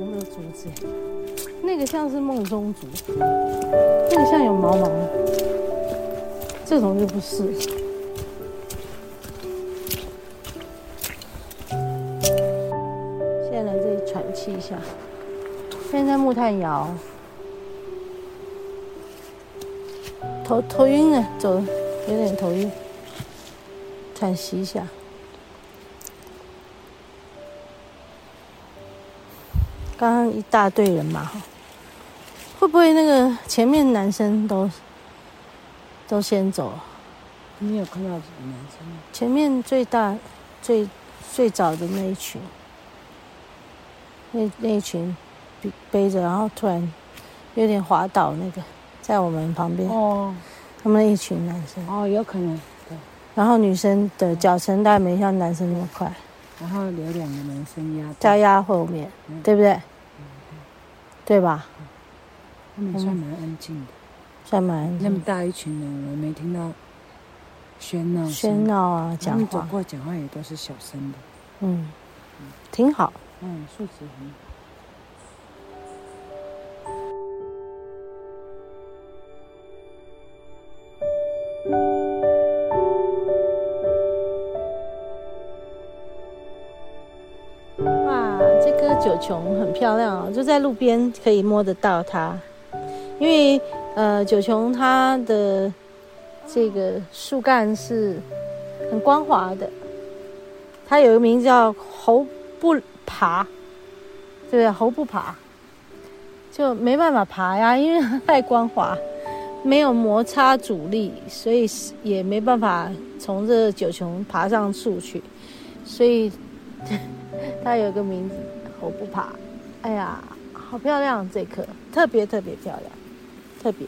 有没有竹子？那个像是梦中竹。那个像有毛毛。这种就不是。现在来这里喘气一下。现在木炭窑。头头晕呢，走，有点头晕。喘息一下。刚刚一大堆人嘛，会不会那个前面男生都都先走？你有看到几个男生吗？前面最大、最最早的那一群，那那一群背背着，然后突然有点滑倒，那个在我们旁边哦，他们那一群男生哦，有可能对。然后女生的脚程大概没像男生那么快，然后留两个男生压在压后面，嗯、对不对？对吧？他们算蛮安静的，算蛮安静。那么大一群人，我没听到喧闹喧闹啊，讲话。他们走过讲话也都是小声的。嗯，挺好。嗯，素质很好。九琼很漂亮哦，就在路边可以摸得到它，因为呃九琼它的这个树干是很光滑的，它有一个名字叫猴不爬，对不对？猴不爬就没办法爬呀，因为它太光滑，没有摩擦阻力，所以也没办法从这九琼爬上树去，所以它有个名字。我不怕，哎呀，好漂亮！这棵特别特别漂亮，特别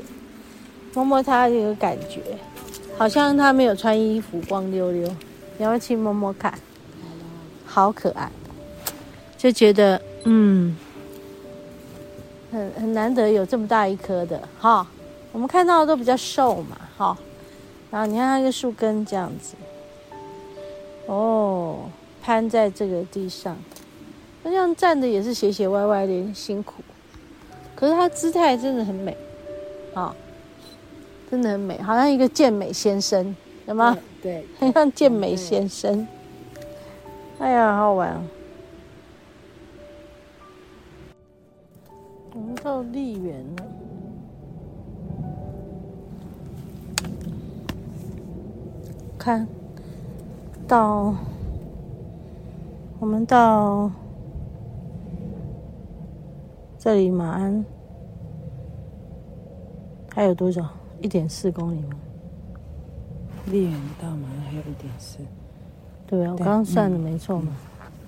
摸摸它有感觉，好像它没有穿衣服，光溜溜。你要不要去摸摸看？好可爱，就觉得嗯，很很难得有这么大一棵的哈。我们看到的都比较瘦嘛，哈。然后你看它一个树根这样子，哦，攀在这个地上。那这样站的也是斜斜歪歪的，有点辛苦。可是他姿态真的很美，啊、哦，真的很美，好像一个健美先生，有吗？对，很像健美先生。哎呀，好好玩啊！我们到丽园了，看到我们到。这里马鞍还有多少？一点四公里吗？丽园到马鞍还有一点四，对啊，我刚刚算的没错嘛。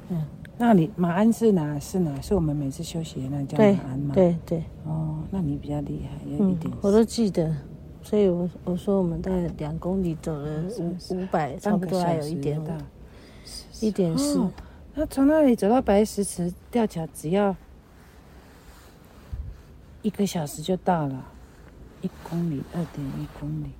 嗯，嗯，那里马鞍是哪？是哪？是我们每次休息的那叫马鞍吗？对对。哦，那你比较厉害，有一点。嗯，我都记得，所以我我说我们大概两公里走了五五百，差不多还有一点五，一点四。那从那里走到白石池吊桥只要？一个小时就到了，一公里二点一公里，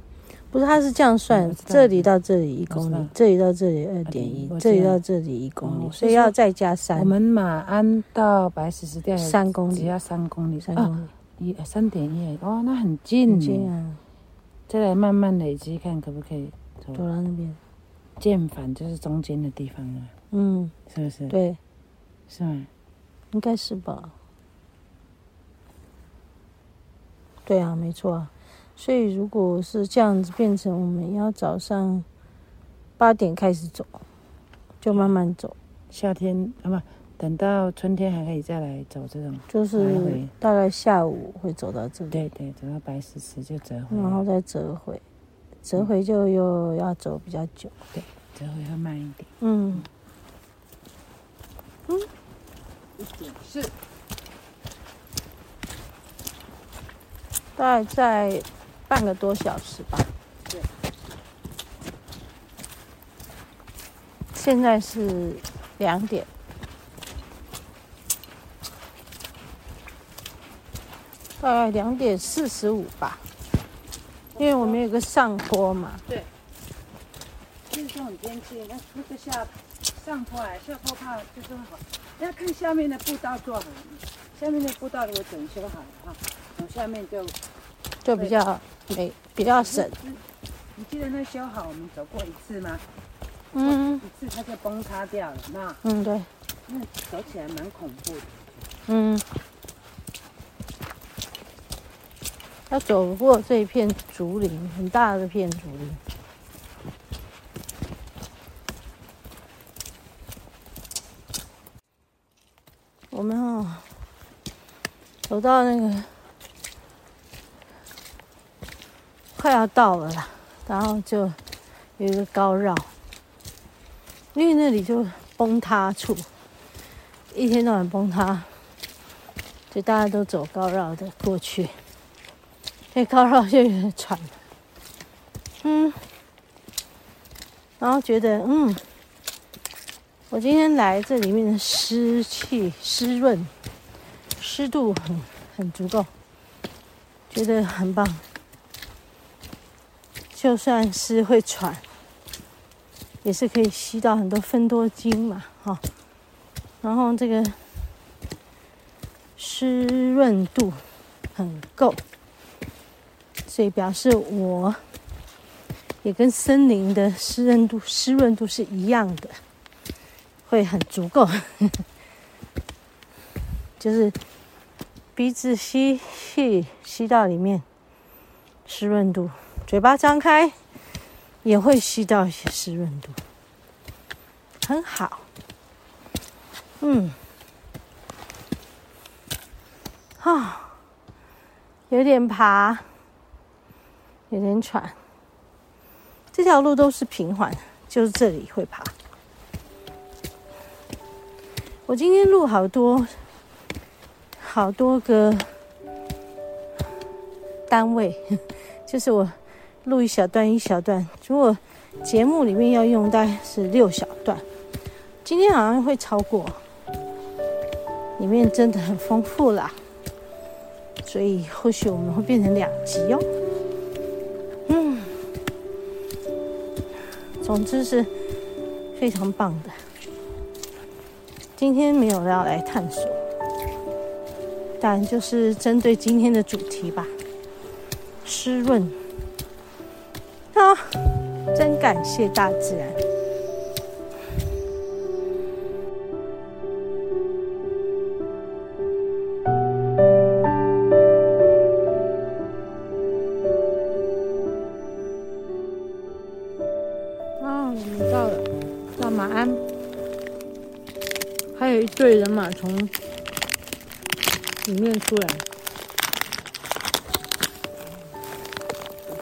不是，他是这样算，这里到这里一公里，这里到这里二点一，这里到这里一公里，所以要再加三。我们马鞍到白石石吊三公里，只要三公里，三公里一三点一，哦，那很近，很近啊！再来慢慢累积，看可不可以走到那边。剑反就是中间的地方啊，嗯，是不是？对，是吗？应该是吧。对啊，没错啊，所以如果是这样子，变成我们要早上八点开始走，就慢慢走。夏天啊不，等到春天还可以再来走这种，就是大概下午会走到这里。对对，走到白石池就折回，然后再折回，折回就又要走比较久。对，折回要慢一点。嗯嗯，一点是。大概在半个多小时吧。对。现在是两点，大概两点四十五吧。因为我们有个上坡嘛。对。就是这种天气，那那个下上坡来，下坡怕就是好。要看下面的步道做好，下面的步道如果整修好了哈。从下面就就比较美，比较省。你记得那修好我们走过一次吗？嗯，一次它就崩塌掉了，那嗯对，那走起来蛮恐怖的。嗯，要走过这一片竹林，很大的片竹林。我们哦，走到那个快要到了啦，然后就有一个高绕，因为那里就崩塌处，一天到晚崩塌，就大家都走高绕的过去。这高绕就有点喘，嗯，然后觉得嗯。我今天来这里面的湿气湿润，湿度很很足够，觉得很棒。就算是会喘，也是可以吸到很多芬多精嘛，哈。然后这个湿润度很够，所以表示我也跟森林的湿润度湿润度是一样的。会很足够，就是鼻子吸气吸到里面湿润度，嘴巴张开也会吸到一些湿润度，很好。嗯，啊，有点爬，有点喘。这条路都是平缓，就是这里会爬。我今天录好多好多个单位，就是我录一小段一小段。如果节目里面要用，大概是六小段。今天好像会超过，里面真的很丰富啦，所以或许我们会变成两集哦。嗯，总之是非常棒的。今天没有要来探索，但就是针对今天的主题吧，湿润。啊，真感谢大自然。啊，我们到了，到马鞍。还有一队人马从里面出来，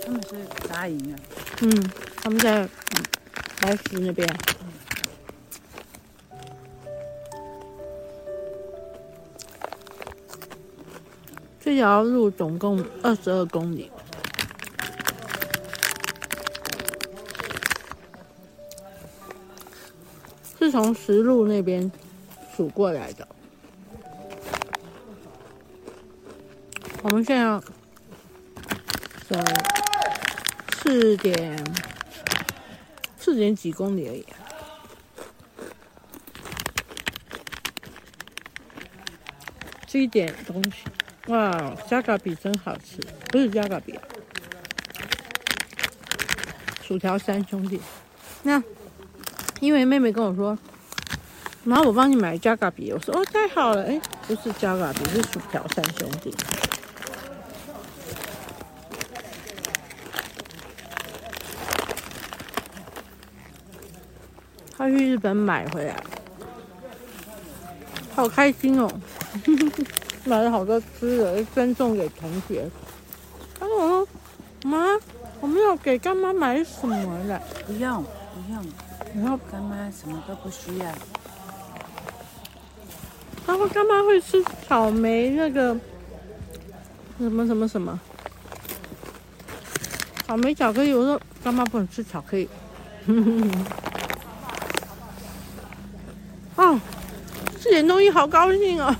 他们是扎营啊。嗯，他们在来福那边。这条路总共二十二公里，是从石路那边。数过来的，我们现在走四点四点几公里而已。这一点东西，哇，加嘎比真好吃，不是加嘎比，薯条三兄弟。那因为妹妹跟我说。妈我帮你买加嘎比，我说哦，太好了，哎，不是加嘎比，是薯条三兄弟。他去日本买回来，好开心哦，买了好多吃的，分送给同学。他说：“妈，我们要给干妈买什么了？”不用，不用，然后干妈什么都不需要。他说：“干妈会吃草莓那个什么什么什么草莓巧克力。”我说：“干妈不能吃巧克力。”哦，吃点东西好高兴哦，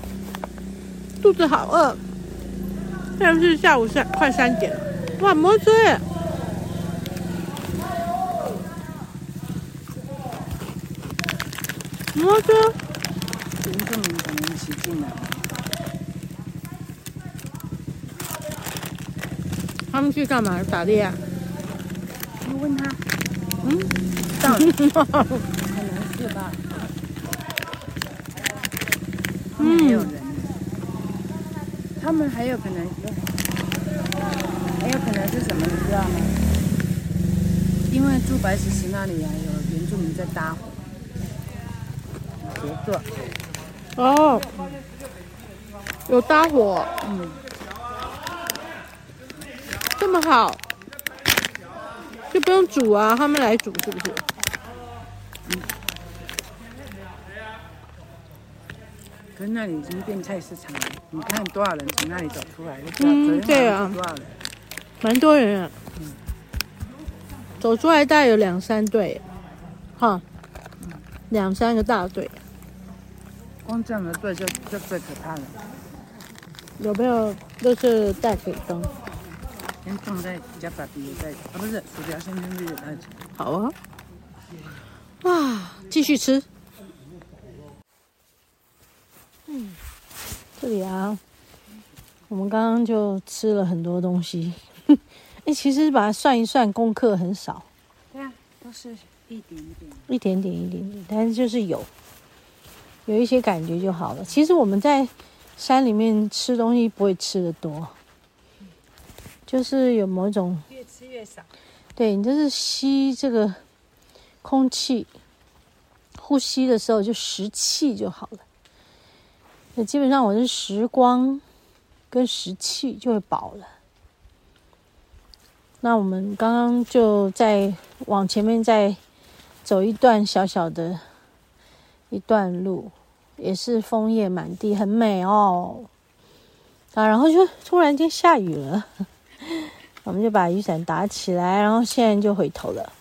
肚子好饿。现在是下午三快三点了，哇，摩托车耶！摩托车。他们去干嘛？打猎啊？你问他。嗯，到 了，可能是吧。嗯，没有人。他们还有可能有，还有可能是什么？你知道吗？因为住白石石那里啊，有原住民在搭伙协作。哦，有搭伙。嗯。这么好，就不用煮啊，他们来煮是不是？嗯。可是那里已经变菜市场了，你看多少人从那里走出来？嗯，对啊，多少人？蛮多人啊。嗯。走出来大概有两三队，哈，两三个大队。光这样的队就就最可怕了。有没有都是带水灯？先放在加把笔的袋子，啊不是薯条先扔进去袋子。好啊，哇，继续吃。这里啊，我们刚刚就吃了很多东西。哎，其实把它算一算，功课很少。对啊，都是一点一点，一点点一点点，但是就是有，有一些感觉就好了。其实我们在山里面吃东西不会吃的多。就是有某种越吃越少，对，你就是吸这个空气，呼吸的时候就食气就好了。那基本上我是时光跟时气就会饱了。那我们刚刚就再往前面再走一段小小的一段路，也是枫叶满地，很美哦。啊，然后就突然间下雨了。我们就把雨伞打起来，然后现在就回头了。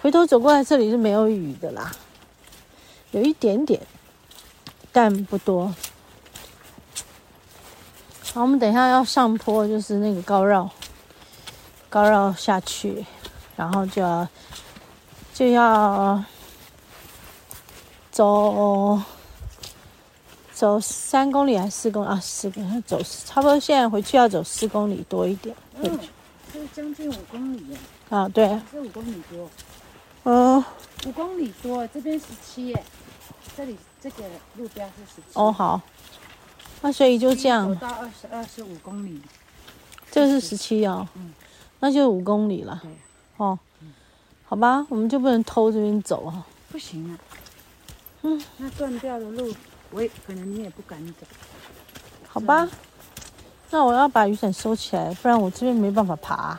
回头走过来，这里是没有雨的啦，有一点点，但不多。好，我们等一下要上坡，就是那个高绕，高绕下去，然后就要就要走。走三公里还是四公里啊？四公里，走差不多。现在回去要走四公里多一点。嗯、哦，这将近五公里耶。啊，对。这五公里多。嗯，五公里多，这边十七耶。这里这个路标是十七。哦，好。那所以就这样。走到二十二十五公里。这是十七哦。嗯。那就五公里了。对。哦。好吧，我们就不能偷这边走啊。不行啊。嗯。那断掉的路。我也可能你也不敢走，好吧？那我要把雨伞收起来，不然我这边没办法爬，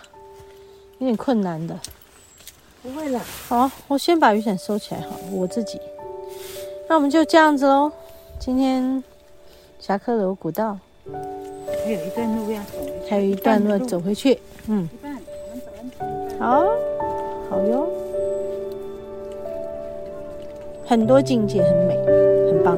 有点困难的。不会了，好，我先把雨伞收起来，好，我自己。那我们就这样子喽。今天侠客楼古道还有一段路要走，还有一段路要走回去。嗯，好，好哟，很多境界，很美，很棒。